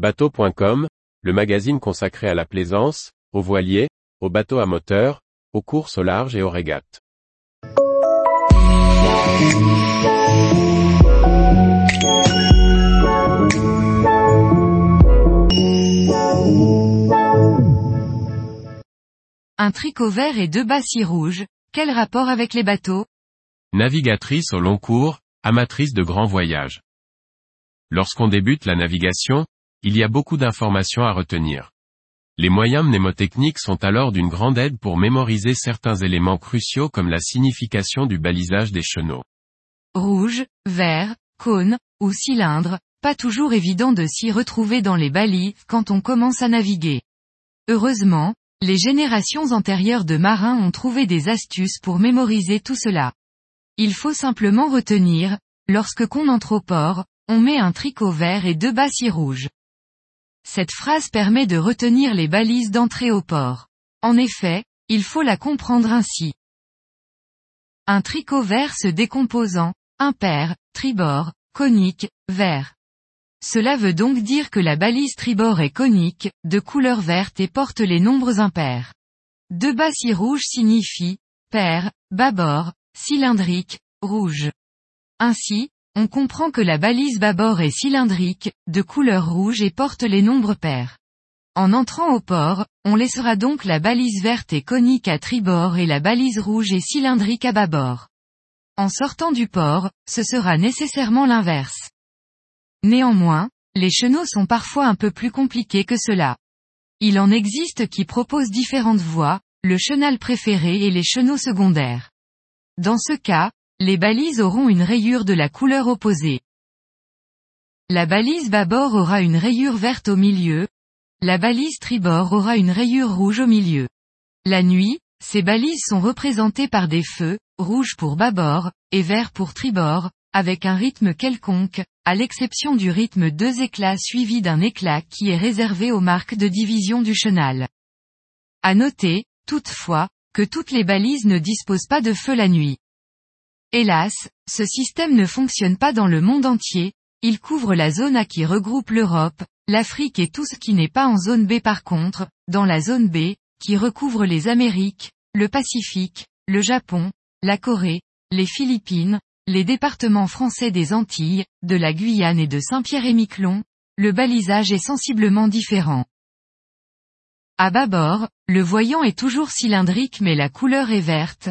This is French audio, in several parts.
Bateau.com, le magazine consacré à la plaisance, aux voiliers, aux bateaux à moteur, aux courses au large et aux régates. Un tricot vert et deux bassis rouges, quel rapport avec les bateaux? Navigatrice au long cours, amatrice de grands voyages. Lorsqu'on débute la navigation, il y a beaucoup d'informations à retenir. Les moyens mnémotechniques sont alors d'une grande aide pour mémoriser certains éléments cruciaux comme la signification du balisage des chenaux. Rouge, vert, cône, ou cylindre, pas toujours évident de s'y retrouver dans les balises quand on commence à naviguer. Heureusement, les générations antérieures de marins ont trouvé des astuces pour mémoriser tout cela. Il faut simplement retenir, lorsque qu'on entre au port, on met un tricot vert et deux bassis rouges. Cette phrase permet de retenir les balises d'entrée au port. En effet, il faut la comprendre ainsi. Un tricot vert se décomposant, impair, tribord, conique, vert. Cela veut donc dire que la balise tribord est conique, de couleur verte et porte les nombres impairs. Deux bassis rouges signifient, pair, bâbord, cylindrique, rouge. Ainsi, on comprend que la balise bâbord est cylindrique, de couleur rouge et porte les nombres pairs. En entrant au port, on laissera donc la balise verte et conique à tribord et la balise rouge et cylindrique à bâbord. En sortant du port, ce sera nécessairement l'inverse. Néanmoins, les chenaux sont parfois un peu plus compliqués que cela. Il en existe qui proposent différentes voies, le chenal préféré et les chenaux secondaires. Dans ce cas, les balises auront une rayure de la couleur opposée. La balise bâbord aura une rayure verte au milieu, la balise tribord aura une rayure rouge au milieu. La nuit, ces balises sont représentées par des feux, rouge pour bâbord, et vert pour tribord, avec un rythme quelconque, à l'exception du rythme deux éclats suivi d'un éclat qui est réservé aux marques de division du chenal. À noter, toutefois, que toutes les balises ne disposent pas de feu la nuit. Hélas, ce système ne fonctionne pas dans le monde entier, il couvre la zone A qui regroupe l'Europe, l'Afrique et tout ce qui n'est pas en zone B par contre, dans la zone B, qui recouvre les Amériques, le Pacifique, le Japon, la Corée, les Philippines, les départements français des Antilles, de la Guyane et de Saint-Pierre-et-Miquelon, le balisage est sensiblement différent. À bâbord, le voyant est toujours cylindrique mais la couleur est verte.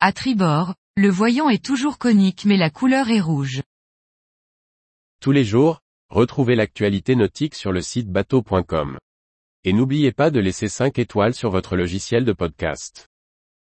À tribord, le voyant est toujours conique mais la couleur est rouge. Tous les jours, retrouvez l'actualité nautique sur le site bateau.com. Et n'oubliez pas de laisser 5 étoiles sur votre logiciel de podcast.